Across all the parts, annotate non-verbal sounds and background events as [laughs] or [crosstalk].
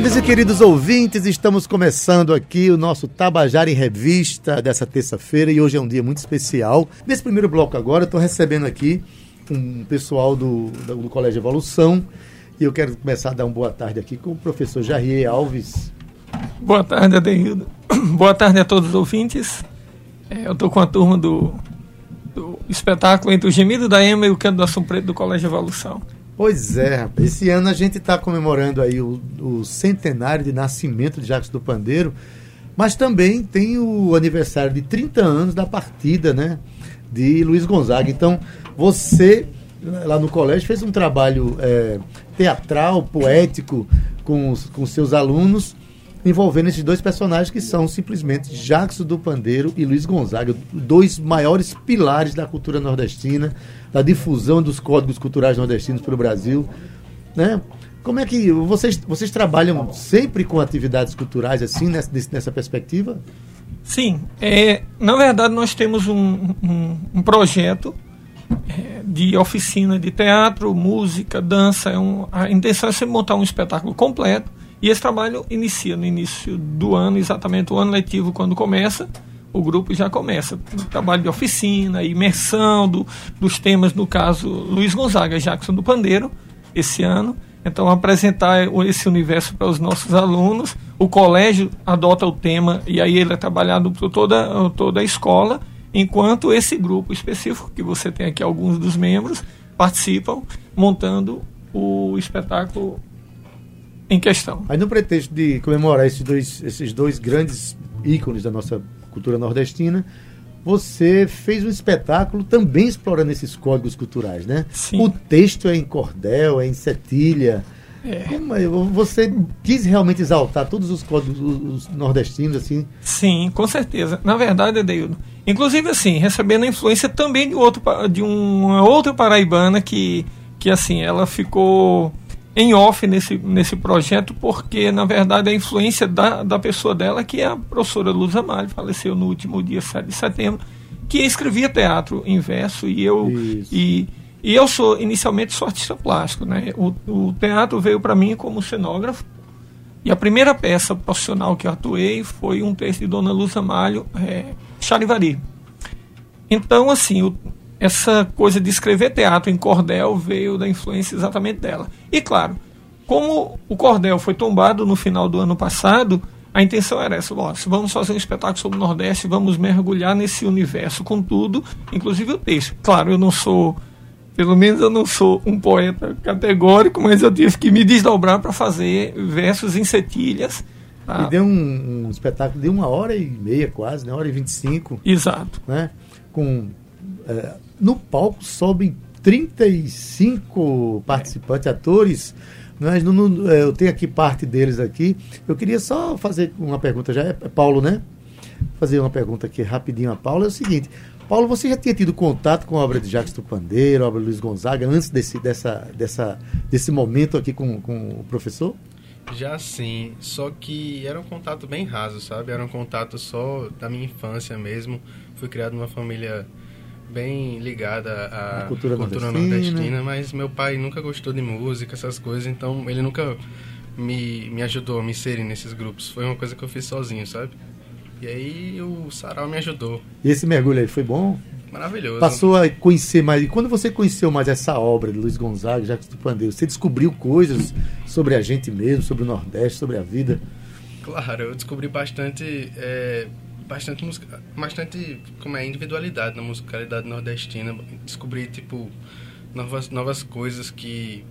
Queridos e queridos ouvintes, estamos começando aqui o nosso Tabajara em Revista dessa terça-feira e hoje é um dia muito especial. Nesse primeiro bloco agora, estou recebendo aqui um pessoal do, do, Colégio Evolução e eu quero começar a dar uma boa tarde aqui com o professor Jarrier Alves. Boa tarde, Adeildo. [clears throat] Boa tarde a todos os ouvintes. É, eu estou com a turma do, do espetáculo Entre o Gemido da Ema e o Canto do Assum Preto do Colégio Evolução. Pois é, rapaz. Esse ano a gente está comemorando aí o, o, centenário de nascimento de Jacques do Pandeiro, mas também tem o aniversário de 30 anos da partida, né? De Luiz Gonzaga. Então, você lá no colégio fez um trabalho é, teatral, poético com os, com seus alunos envolvendo esses dois personagens que são simplesmente Jackson do Pandeiro e Luiz Gonzaga, dois maiores pilares da cultura nordestina, da difusão dos códigos culturais nordestinos pelo Brasil, né? Como é que vocês, vocês trabalham sempre com atividades culturais assim, nessa, nessa perspectiva? Sim. É, na verdade, nós temos um, um, um projeto é, de oficina de teatro, música, dança. É um, a intenção é sempre montar um espetáculo completo e esse trabalho inicia no início do ano, exatamente o ano letivo, quando começa, o grupo já começa. O trabalho de oficina, imersão do, dos temas, no caso, Luiz Gonzaga Jackson do Pandeiro, esse ano. Então, apresentar esse universo para os nossos alunos. O colégio adota o tema e aí ele é trabalhado por toda, toda a escola, enquanto esse grupo específico, que você tem aqui alguns dos membros, participam montando o espetáculo em questão. Aí no pretexto de comemorar esses dois, esses dois grandes ícones da nossa cultura nordestina, você fez um espetáculo também explorando esses códigos culturais, né? Sim. O texto é em cordel, é em setilha. É. Você quis realmente exaltar todos os códigos os nordestinos, assim? Sim, com certeza. Na verdade, Adeildo, inclusive assim, recebendo a influência também de, outro, de uma outra paraibana que, que assim, ela ficou em off nesse, nesse projeto, porque na verdade a influência da, da pessoa dela, que é a professora Luz Amalho, faleceu no último dia 7 de setembro, que escrevia teatro em verso e eu e, e eu sou inicialmente sou artista plástico, né? O, o teatro veio para mim como cenógrafo e a primeira peça profissional que eu atuei foi um texto de Dona Luz Amalho, é, Charivari. Então assim, o, essa coisa de escrever teatro em cordel veio da influência exatamente dela. E claro, como o cordel foi tombado no final do ano passado, a intenção era essa: ó, vamos fazer um espetáculo sobre o Nordeste, vamos mergulhar nesse universo com tudo, inclusive o texto. Claro, eu não sou, pelo menos eu não sou um poeta categórico, mas eu tive que me desdobrar para fazer versos em setilhas. Tá? E deu um, um, espetáculo de uma hora e meia, quase, né? uma hora e vinte e cinco. Exato. Né? Com. É, no palco sobem 35 participantes, é. atores. Mas no, é, eu tenho aqui parte deles aqui. Eu queria só fazer uma pergunta já. É Paulo, né? Fazer uma pergunta aqui rapidinho a Paulo. É o seguinte. Paulo, você já tinha tido contato com a obra de Jacques Tupandeiro, a obra de Luiz Gonzaga, antes desse, dessa, dessa, desse momento aqui com, com o professor? Já sim, só que era um contato bem raso, sabe? Era um contato só da minha infância mesmo. Fui criado numa família bem ligada à cultura, cultura nordestina. nordestina. mas meu pai nunca gostou de música, essas coisas, então ele nunca me, me ajudou a me inserir nesses grupos. Foi uma coisa que eu fiz sozinho, sabe? E aí o Sarau me ajudou. E esse mergulho aí foi bom? Maravilhoso. Passou a conhecer mais. E quando você conheceu mais essa obra de Luiz Gonzaga, Jacques do Pandeiro, você descobriu coisas sobre a gente mesmo, sobre o Nordeste, sobre a vida? Claro, eu descobri bastante. É bastante música, bastante como é individualidade na musicalidade nordestina. Descobri tipo novas novas coisas que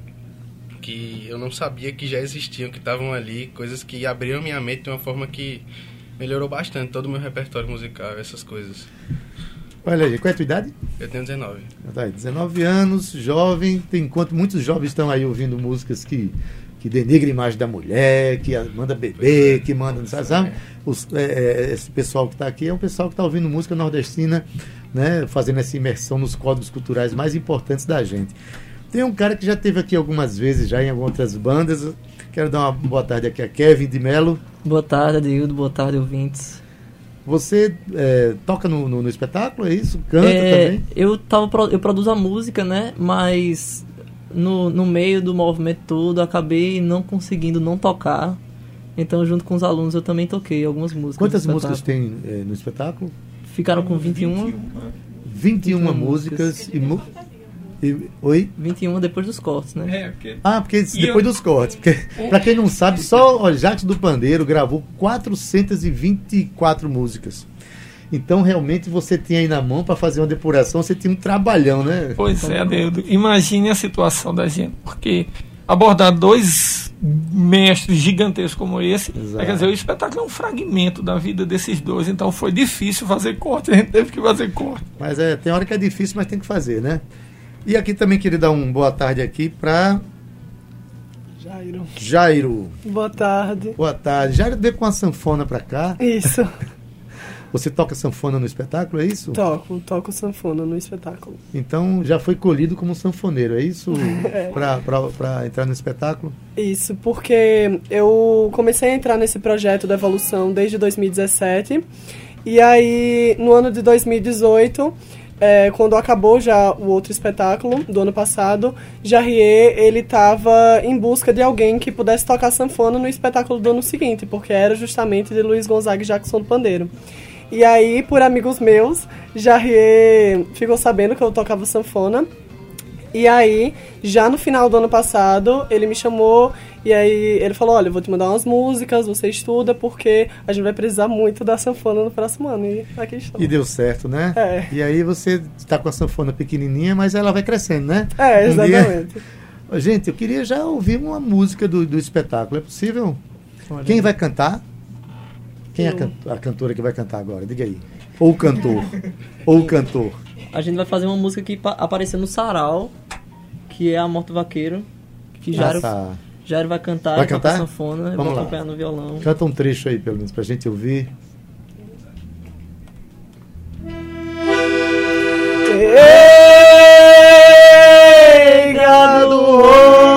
que eu não sabia que já existiam, que estavam ali, coisas que abriram minha mente de uma forma que melhorou bastante todo o meu repertório musical, essas coisas. Olha aí, qual é a tua idade? Eu tenho 19. Tá aí, 19 anos, jovem, tem enquanto muitos jovens estão aí ouvindo músicas que que denigra a imagem da mulher, que manda beber, que manda. Sabe? Os, é, é, esse pessoal que está aqui é um pessoal que está ouvindo música nordestina, né, fazendo essa imersão nos códigos culturais mais importantes da gente. Tem um cara que já teve aqui algumas vezes, já em algumas outras bandas. Quero dar uma boa tarde aqui a Kevin de Melo. Boa tarde, Adildo. Boa tarde, ouvintes. Você é, toca no, no, no, espetáculo, é isso? Canta é, também? Eu, tava, eu produzo a música, né? Mas no, no meio do movimento todo, acabei não conseguindo não tocar. Então, junto com os alunos, eu também toquei algumas músicas. Quantas músicas tem é, no espetáculo? Ficaram com 21. 21, 21 músicas. E, e, oi? 21 depois dos cortes, né? É, porque... Ah, porque depois eu... dos cortes. Porque, pra quem não sabe, só o Jacques do Pandeiro gravou 424 músicas. Então, realmente, você tinha aí na mão para fazer uma depuração, você tinha um trabalhão, né? Pois é, Adeudo. Imagine a situação da gente, porque abordar dois mestres gigantescos como esse, é, quer dizer, o espetáculo é um fragmento da vida desses dois, então foi difícil fazer corte, a gente teve que fazer corte. Mas é, tem hora que é difícil, mas tem que fazer, né? E aqui também queria dar um boa tarde aqui para Jairo. Jairo. Boa tarde. Boa tarde. Jairo veio com a sanfona para cá. Isso. [laughs] Você toca sanfona no espetáculo, é isso? Toco, toco sanfona no espetáculo. Então já foi colhido como sanfoneiro, é isso? [laughs] é. Para entrar no espetáculo? Isso, porque eu comecei a entrar nesse projeto da evolução desde 2017. E aí, no ano de 2018, é, quando acabou já o outro espetáculo do ano passado, Jarrier, ele estava em busca de alguém que pudesse tocar sanfona no espetáculo do ano seguinte, porque era justamente de Luiz Gonzaga e Jackson do Pandeiro. E aí, por amigos meus, Jarrier ficou sabendo que eu tocava sanfona. E aí, já no final do ano passado, ele me chamou e aí ele falou: Olha, eu vou te mandar umas músicas, você estuda, porque a gente vai precisar muito da sanfona no próximo ano. E aqui estamos. E deu certo, né? É. E aí você está com a sanfona pequenininha, mas ela vai crescendo, né? É, exatamente. Um dia... Gente, eu queria já ouvir uma música do, do espetáculo. É possível? Olha Quem vai cantar? Quem é a, can a, cantora que vai cantar agora? Diga aí. Ou o cantor. Ou o cantor. A gente vai fazer uma música que apareceu no Sarau, que é a Morto Vaqueiro. Que tá. Jairo vai cantar, vai cantar? sanfona, Vamos eu vou acompanhar no violão. Canta um trecho aí, pelo menos, pra gente ouvir. Ei, gado!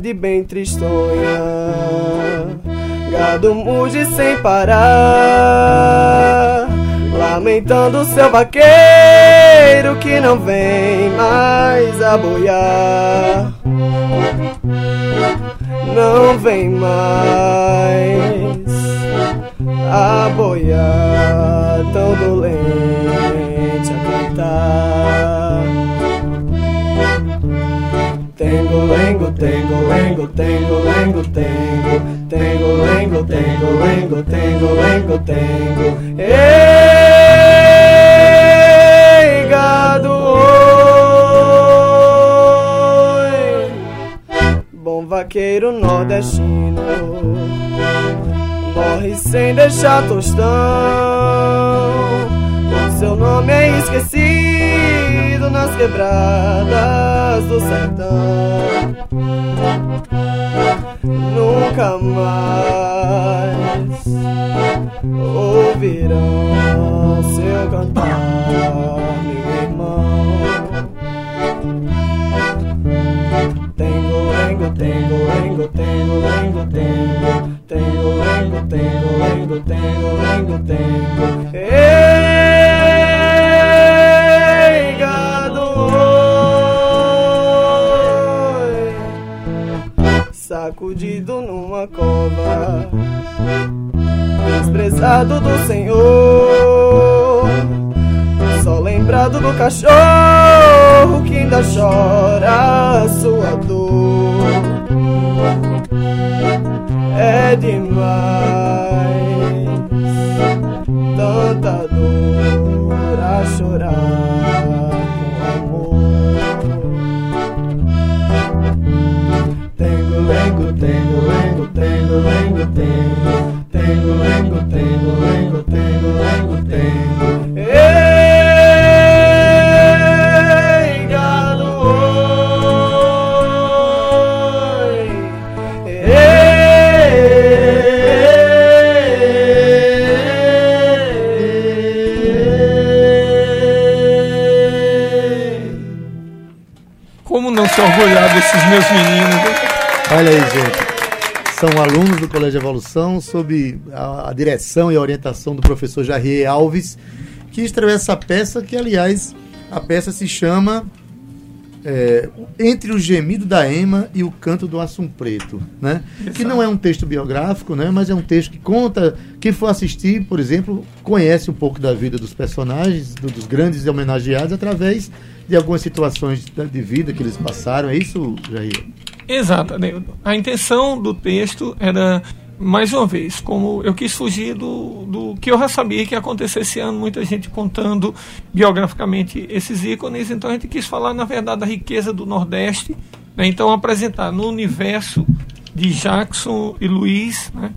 Tarde bem tristonha. Gado muge sem parar Lamentando seu vaqueiro que não vem mais a boiar. Não vem mais a boiar Tão dolente a cantar. Tengo, lengo, tengo, lengo, tengo, lengo, tengo, tengo, lengo, tengo, lengo, tengo, lengo, tengo. Ei, gado, oi. Bom vaqueiro nordestino, morre sem deixar tostão. O seu nome é esquecido nas quebradas do sertão. Nunca mais ouvirão seu cantar, meu irmão. Tengo, lengo, tengo, lengo, tengo, lengo, tengo, tengo, lengo, tengo, lengo, tengo, lengo, tengo. Sacudido numa cova, desprezado do Senhor. Só lembrado do cachorro que ainda chora a sua dor. É demais, tengo, tengo, lengo, tengo, lengo, tengo, lengo, tengo. Ei, gado, oi. Ei. Como não se orgulhar desses meus meninos? Olha aí, gente. São alunos do Colégio Evolução, sob a, a direção e a orientação do professor Jarrier Alves, que estreou essa peça, que, aliás, a peça se chama é, entre o gemido da Ema e o canto do Assum Preto, né? Que não é um texto biográfico, né? Mas é um texto que conta. Quem for assistir, por exemplo, conhece um pouco da vida dos personagens, do, dos grandes homenageados, através de algumas situações de vida que eles passaram. É isso, Jair? Exato, A intenção do texto era mais uma vez, como eu quis fugir do, do que eu já sabia que ia acontecer esse ano, muita gente contando biograficamente esses ícones, então a gente quis falar, na verdade, da riqueza do Nordeste, né? então apresentar no universo de Jackson e Luiz né?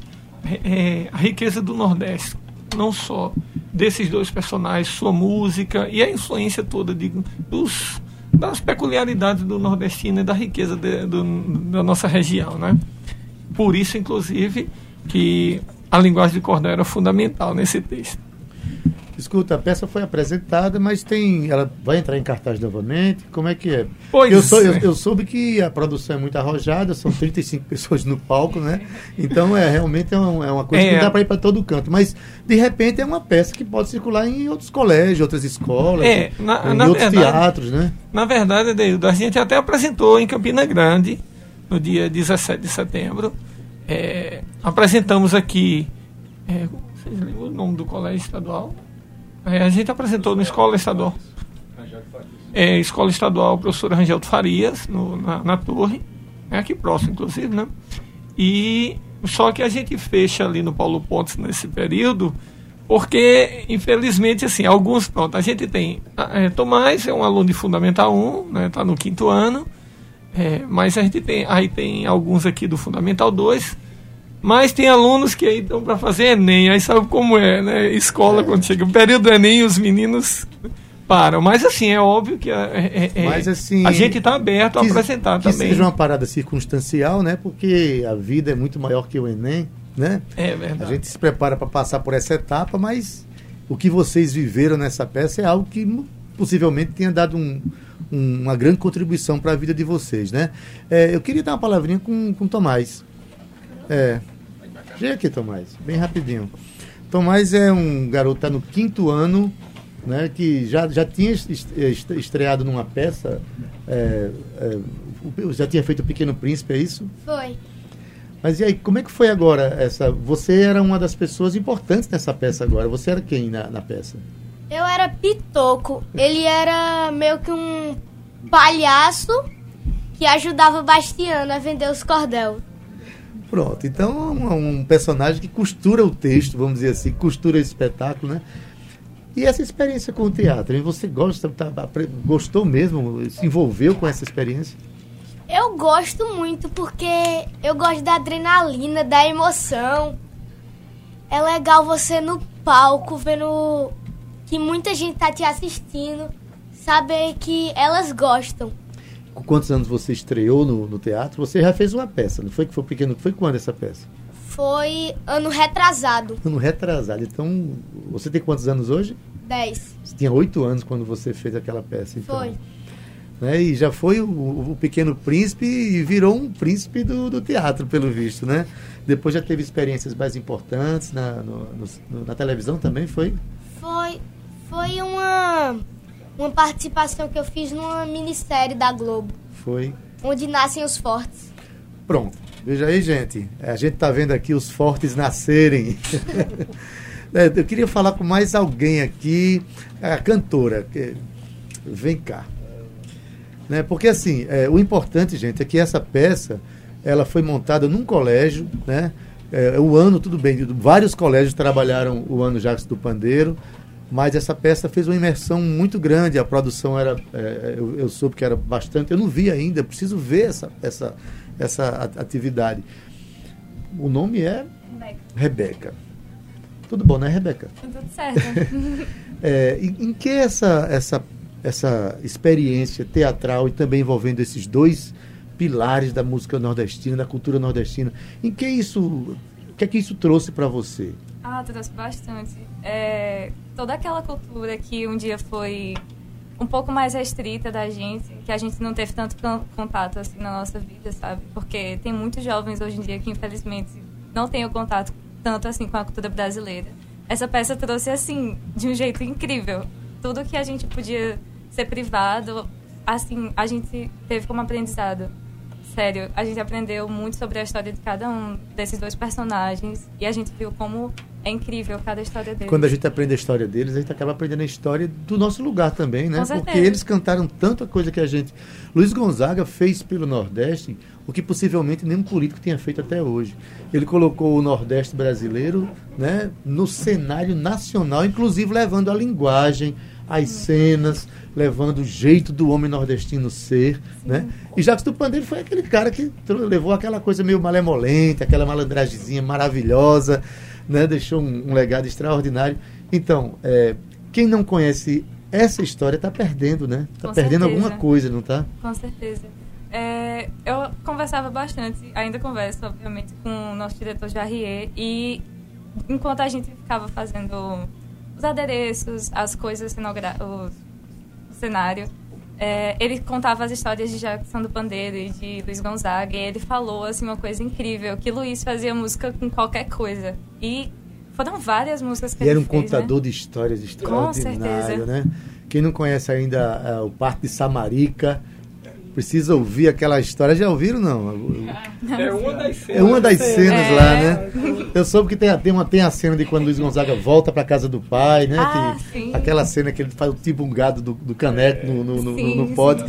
é, a riqueza do Nordeste, não só desses dois personagens, sua música e a influência toda de, dos, das peculiaridades do nordestino e da riqueza de, do, da nossa região, né? Por isso, inclusive, que a linguagem de cordel era fundamental nesse texto. Escuta, a peça foi apresentada, mas tem. Ela vai entrar em cartaz novamente? Como é que é? Pois eu, sou, eu, eu, soube que a produção é muito arrojada, são 35 [laughs] pessoas no palco, né? Então é realmente é, uma, é uma coisa é, que não dá para ir para todo canto. Mas, de repente, é uma peça que pode circular em outros colégios, outras escolas, é, na, em na outros verdade, teatros, né? Na verdade, a gente até apresentou em Campina Grande no dia 17 de setembro. É, apresentamos aqui. É, vocês lembram o nome do colégio estadual? É, a gente apresentou na Escola Estadual. É, Escola Estadual Professor Rangel Farias, no, na, na, torre. É aqui próximo, inclusive, né? E só que a gente fecha ali no Paulo Pontes nesse período, porque, infelizmente, assim, alguns. Pronto, a gente tem. É, Tomás é um aluno de Fundamental 1, né? Está no quinto ano. É, mas a gente tem, aí tem alguns aqui do Fundamental 2, mas tem alunos que aí estão para fazer Enem, aí sabe como é, né? Escola, é. quando chega o período do Enem, os meninos param. Mas assim, é óbvio que é, é, é mas, assim, a gente está aberto que, a apresentar que também. seja uma parada circunstancial, né? Porque a vida é muito maior que o Enem, né? É verdade. A gente se prepara para passar por essa etapa, mas o que vocês viveram nessa peça é algo que possivelmente tenha dado um, um, uma grande contribuição para a vida de vocês, né? É, eu queria dar uma palavrinha com, com o Tomás. É, Vem aqui, Tomás, bem rapidinho. Tomás é um garoto, está no quinto ano, né, que já, já tinha estreado numa peça, é, é, já tinha feito o Pequeno Príncipe, é isso? Foi. Mas e aí, como é que foi agora essa? Você era uma das pessoas importantes nessa peça agora. Você era quem na, na peça? Eu era Pitoco. Ele era meio que um palhaço que ajudava Bastiano a vender os cordel. Pronto, então um, um personagem que costura o texto, vamos dizer assim, costura o espetáculo, né? E essa experiência com o teatro, você gosta, tá, gostou mesmo, se envolveu com essa experiência? Eu gosto muito porque eu gosto da adrenalina, da emoção. É legal você no palco vendo que muita gente tá te assistindo, saber que elas gostam. Com quantos anos você estreou no, no teatro? Você já fez uma peça, não foi que foi pequeno? Foi quando essa peça? Foi ano retrasado. Ano retrasado. Então, você tem quantos anos hoje? Dez. Você tinha oito anos quando você fez aquela peça, então. Foi. Né? E já foi o, o, Pequeno Príncipe e virou um príncipe do, do, teatro, pelo visto, né? Depois já teve experiências mais importantes na, no, no, na televisão também, foi? Foi. Foi uma, uma participação que eu fiz numa minissérie da Globo. Foi. Onde nascem os fortes. Pronto. Veja aí, gente. A gente está vendo aqui os fortes nascerem. [laughs] é, eu queria falar com mais alguém aqui. A cantora. Vem cá. Né? Porque assim, é, o importante, gente, é que essa peça ela foi montada num colégio, né? É, o ano, tudo bem, vários colégios trabalharam o ano Jacques do Pandeiro, mas essa peça fez uma imersão muito grande. A produção era, é, eu, eu, soube que era bastante. Eu não vi ainda, preciso ver essa, essa, essa atividade. O nome é Rebeca. Rebeca. Tudo bom, né, Rebeca? Tudo certo. [laughs] é, em, em, que essa, essa, essa experiência teatral e também envolvendo esses dois pilares da música nordestina, da cultura nordestina, em que isso, o que é que isso trouxe para você? Ah, trouxe bastante. É, toda aquela cultura que um dia foi um pouco mais restrita da gente, que a gente não teve tanto contato assim na nossa vida, sabe? Porque tem muitos jovens hoje em dia que infelizmente não têm o contato tanto assim com a cultura brasileira. Essa peça trouxe assim de um jeito incrível. Tudo que a gente podia ser privado, assim, a gente teve como aprendizado. Sério, a gente aprendeu muito sobre a história de cada um desses dois personagens e a gente viu como é incrível cada história deles. Quando a gente aprende a história deles, a gente acaba aprendendo a história do nosso lugar também, né? Porque eles cantaram tanta coisa que a gente. Luiz Gonzaga fez pelo Nordeste o que possivelmente nenhum político tinha feito até hoje. Ele colocou o Nordeste brasileiro né, no cenário nacional, inclusive levando a linguagem, as cenas, levando o jeito do homem nordestino ser, Sim. né? E Jacques do Pandeiro foi aquele cara que levou aquela coisa meio malemolente, aquela malandragemzinha maravilhosa, né? Deixou um, um legado extraordinário. Então, é, quem não conhece essa história está perdendo, né? Está perdendo certeza. alguma coisa, não está? Com certeza. É, eu conversava bastante, ainda converso, obviamente, com o nosso diretor Jarrier, e enquanto a gente ficava fazendo os adereços, as coisas, o, o cenário, é, ele contava as histórias de Jackson do Pandeiro e de Luiz Gonzaga, e ele falou assim, uma coisa incrível, que Luiz fazia música com qualquer coisa. E foram várias músicas que e ele era um fez, contador né? de histórias extraordinário, né? Quem não conhece ainda uh, o Parque de Samarica, precisa ouvir aquela história. Já ouviram, não? É uma das cenas. É uma das cenas é. lá, né? Eu soube que tem, a, tem, uma, tem a cena de quando Luiz Gonzaga volta para casa do pai, né? Ah, que, aquela cena que ele faz o tipo um gado do, do caneco no, no, no, sim, no pote.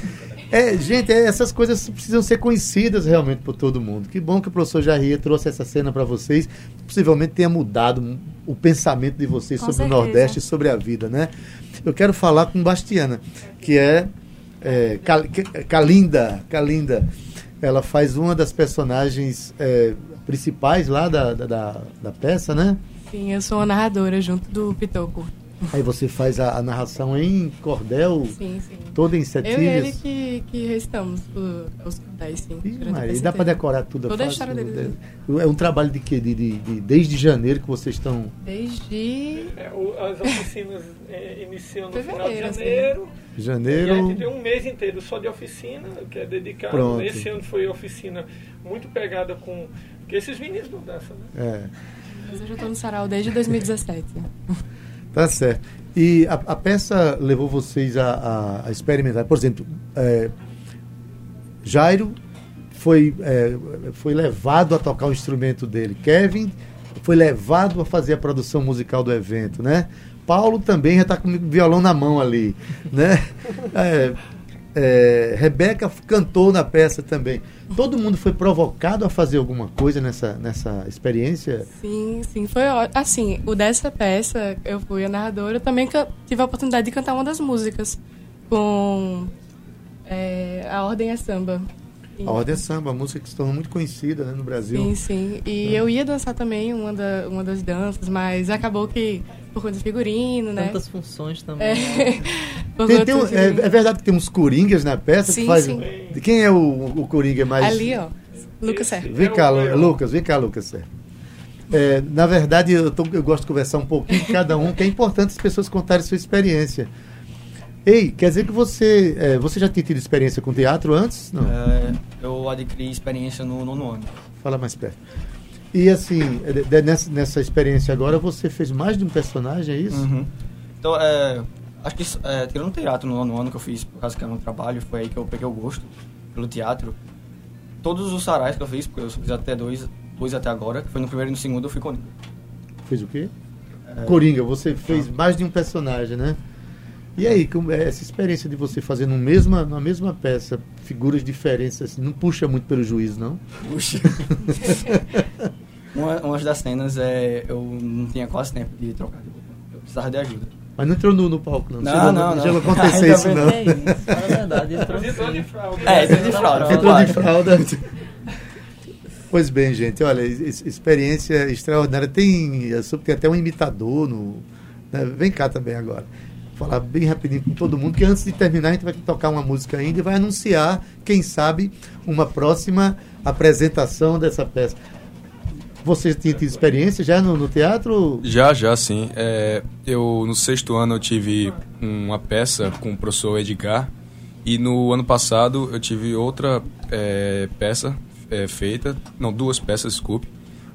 É, gente, é, essas coisas precisam ser conhecidas realmente por todo mundo. Que bom que o professor Jarria trouxe essa cena para vocês. Possivelmente tenha mudado o pensamento de vocês com sobre certeza. o Nordeste e sobre a vida, né? Eu quero falar com Bastiana, que é é, Kalinda, Kalinda, ela faz uma das personagens é, principais lá da, da, da, peça, né? Sim, eu sou a narradora junto do Pitoco. Aí você faz a, a, narração em cordel, sim, sim. toda em setilhas. Eu e ele que, que recitamos os cordéis, sim. Ih, Maria, dá para decorar tudo. Toda a história dele. É um trabalho de que de, de, de, desde janeiro que vocês estão... Desde... É, o, as oficinas é, iniciam no Fevereiro, final de janeiro. Assim. Janeiro... E a gente tem um mês inteiro só de oficina, que é dedicado. Pronto. Esse ano foi oficina muito pegada com... Porque esses meninos não dançam, né? É. Mas eu já estou no sarau desde 2017. [laughs] Tá certo. E a, a peça levou vocês a, a, a experimentar. Por exemplo, é, Jairo foi, é, foi levado a tocar o instrumento dele. Kevin foi levado a fazer a produção musical do evento, né? Paulo também já está com o violão na mão ali, né? [laughs] É, é, Rebeca cantou na peça também. Todo mundo foi provocado a fazer alguma coisa nessa, nessa experiência? Sim, sim. Foi assim, o dessa peça, eu fui a narradora, também tive a oportunidade de cantar uma das músicas com é, A Ordem é Samba. A Ordem é Samba, a música que se tornou muito conhecida né, no Brasil. Sim, sim. E é. eu ia dançar também uma, da, uma das danças, mas acabou que por conta de figurino, né? Tantas funções também. É, né? [laughs] tem, tem um, é, é, verdade que tem uns coringas na peça sim, que faz. Sim. Quem é o, o coringa mais. Ali, ó. Lucas Serra. Vem cá, Lucas, vem cá, Lucas Serra. É, na verdade, eu, tô, eu gosto de conversar um pouquinho com cada um, que é importante as pessoas contarem sua experiência. Ei, quer dizer que você, é, você já tinha tido experiência com teatro antes? Não. É, eu adquiri experiência no nono ano. Fala mais perto. E assim, de, nessa, nessa experiência agora, você fez mais de um personagem, é isso? Uhum. Então, é, acho que é, tirando teatro no nono ano que eu fiz, por causa que era um trabalho, foi aí que eu peguei o gosto pelo teatro. Todos os sarais que eu fiz, porque eu fiz até dois, dois até agora, que foi no primeiro e no segundo, eu fui Coringa. Fez o quê? É, Coringa, você fez ah. mais de um personagem, né? E aí, como é essa experiência de você fazer no mesma, na mesma peça figuras diferentes, assim, não puxa muito pelo juízo, não? Puxa. uma, uma das cenas é eu não tinha quase tempo de trocar de roupa. Eu precisava de ajuda. Mas não entrou no, no palco, não. Não, Chegou, não, não. Aconteceu [laughs] isso, não. É isso, na verdade. Entrou, entrou de fralda. É, entrou de fralda. Entrou de fralda. Pois bem, gente, olha, experiência extraordinária. Tem, tem até um imitador no. Né? Vem cá também agora. Falar bem rapidinho com todo mundo, que antes de terminar a gente vai tocar uma música ainda e vai anunciar, quem sabe, uma próxima apresentação dessa peça. Você tinha tido experiência já no, no teatro? Já, já, sim. É, eu, no sexto ano, eu tive uma peça com o professor Edgar. E no ano passado, eu tive outra é, peça é, feita. Não, duas peças, desculpe.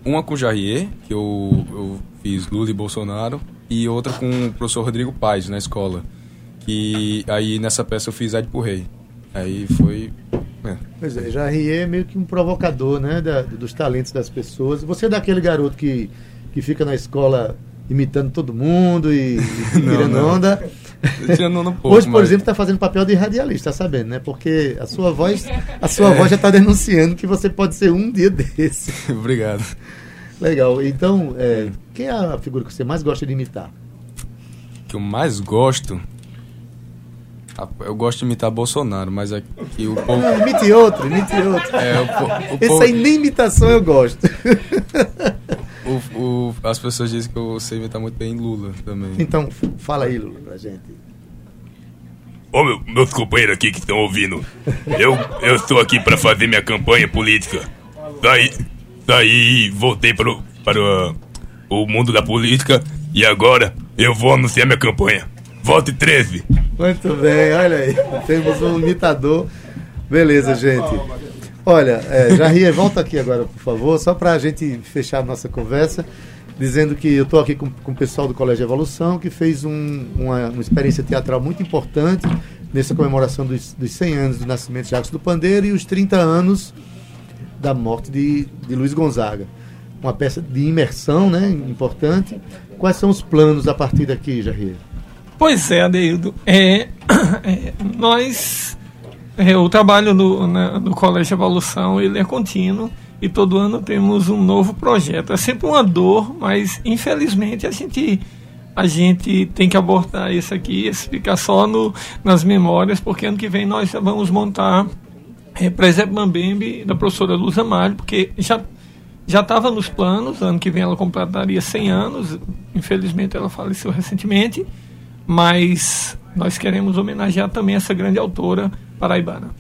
Uma com Jarrier, que eu, eu fiz Lula e Bolsonaro. E outra com o professor Rodrigo Paz, na escola. E aí, nessa peça, eu fiz Ed por Rei. Aí foi é. Pois é, Jarrier é meio que um provocador, né, da, dos talentos das pessoas. Você é daquele garoto que, que fica na escola imitando todo mundo e, e [laughs] tirando onda. Um pouco, Hoje, por mas... exemplo, está fazendo papel de radialista, tá sabendo, né? Porque a sua voz, a sua é. voz já está denunciando que você pode ser um dia [laughs] desse. Obrigado. Legal. Então, é, quem é a figura que você mais gosta de imitar? Que eu mais gosto? Eu gosto de imitar Bolsonaro, mas aqui o povo. É, imite outro, imite outro. É, o, o Esse povo... aí nem imitação eu gosto. O, o, as pessoas dizem que eu sei imitar muito bem Lula também. Então, fala aí, Lula, pra gente. Ô, meu, meus companheiros aqui que estão ouvindo, eu, eu estou aqui para fazer minha campanha política. Daí, daí voltei para, o, mundo da política e agora eu vou anunciar minha campanha. Volte 13. Muito bem, olha aí. Temos um imitador. Beleza, gente. Olha, é, Jair, volta aqui agora, por favor, só para a gente fechar a nossa conversa, dizendo que eu estou aqui com, com, o pessoal do Colégio Evolução, que fez um, uma, uma, experiência teatral muito importante nessa comemoração dos, dos 100 anos do nascimento de Jacques do Pandeiro e os 30 anos da morte de, de Luiz Gonzaga. Uma peça de imersão né, importante. Quais são os planos a partir daqui, Jair? Pois é, Adeildo. É, é, nós, é, o trabalho do, né, do Colégio Evolução ele é contínuo e todo ano temos um novo projeto. É sempre uma dor, mas infelizmente a gente a gente tem que abordar isso aqui, ficar só no, nas memórias, porque ano que vem nós vamos montar é, Presépio Mambembe da professora Luz Amário, porque já já estava nos planos, ano que vem ela completaria 100 anos, infelizmente ela faleceu recentemente, mas nós queremos homenagear também essa grande autora paraibana.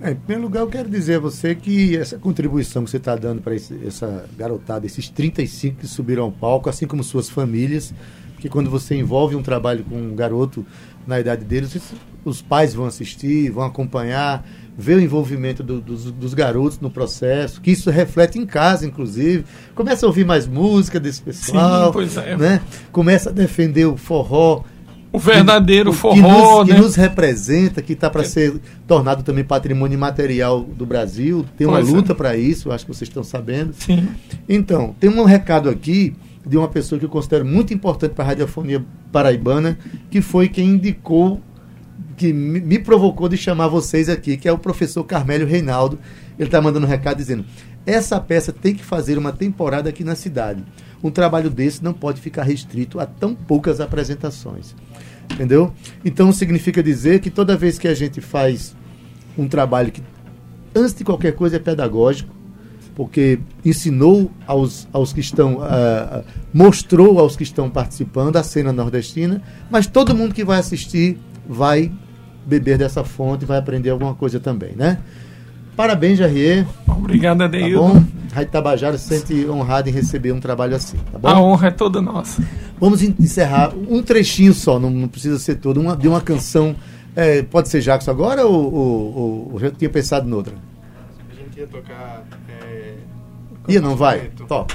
É, em primeiro lugar, eu quero dizer a você que essa contribuição que você está dando para essa garotada, esses 35 que subiram ao palco, assim como suas famílias, que quando você envolve um trabalho com um garoto na idade deles, os pais vão assistir, vão acompanhar, ver o envolvimento do, dos, dos, garotos no processo, que isso reflete em casa, inclusive. Começa a ouvir mais música desse pessoal, Sim, é. né? começa a defender o forró o verdadeiro que, forró, que nos, né? que nos representa, que está para é. ser tornado também patrimônio material do Brasil. Tem uma pois é. luta é. para isso, acho que vocês estão sabendo. Sim. Então, tem um recado aqui de uma pessoa que eu considero muito importante para a radiofonia paraibana, que foi quem indicou, que me provocou de chamar vocês aqui, que é o professor Carmélio Reinaldo. Ele está mandando um recado dizendo: essa peça tem que fazer uma temporada aqui na cidade. Um trabalho desse não pode ficar restrito a tão poucas apresentações. Entendeu? Então significa dizer que toda vez que a gente faz um trabalho que, antes de qualquer coisa, é pedagógico, porque ensinou aos, aos que estão, uh, mostrou aos que estão participando a cena nordestina, mas todo mundo que vai assistir vai beber dessa fonte, vai aprender alguma coisa também, né? Parabéns, Jarrier. Obrigado, Adeildo. Tá bom? Rádio Tabajara se sente honrado em receber um trabalho assim, tá bom? A honra é toda nossa. Vamos encerrar um trechinho só, não, não precisa ser todo, uma, de uma canção. É, pode ser Jackson agora ou, ou, ou, já tinha pensado noutra? A gente ia tocar. É... Ia, não vai? Top.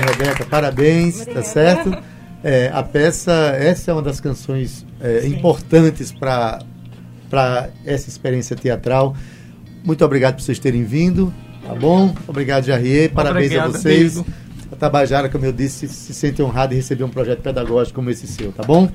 Maravilha, Rebeca, parabéns, tá certo? É, a peça, essa é uma das canções é, importantes para essa experiência teatral. Muito obrigado por vocês terem vindo, tá bom? Obrigado, Jarrier, parabéns obrigado, a vocês. Amigo. A Tabajara, como eu disse, se sente honrado em receber um projeto pedagógico como esse seu, tá bom?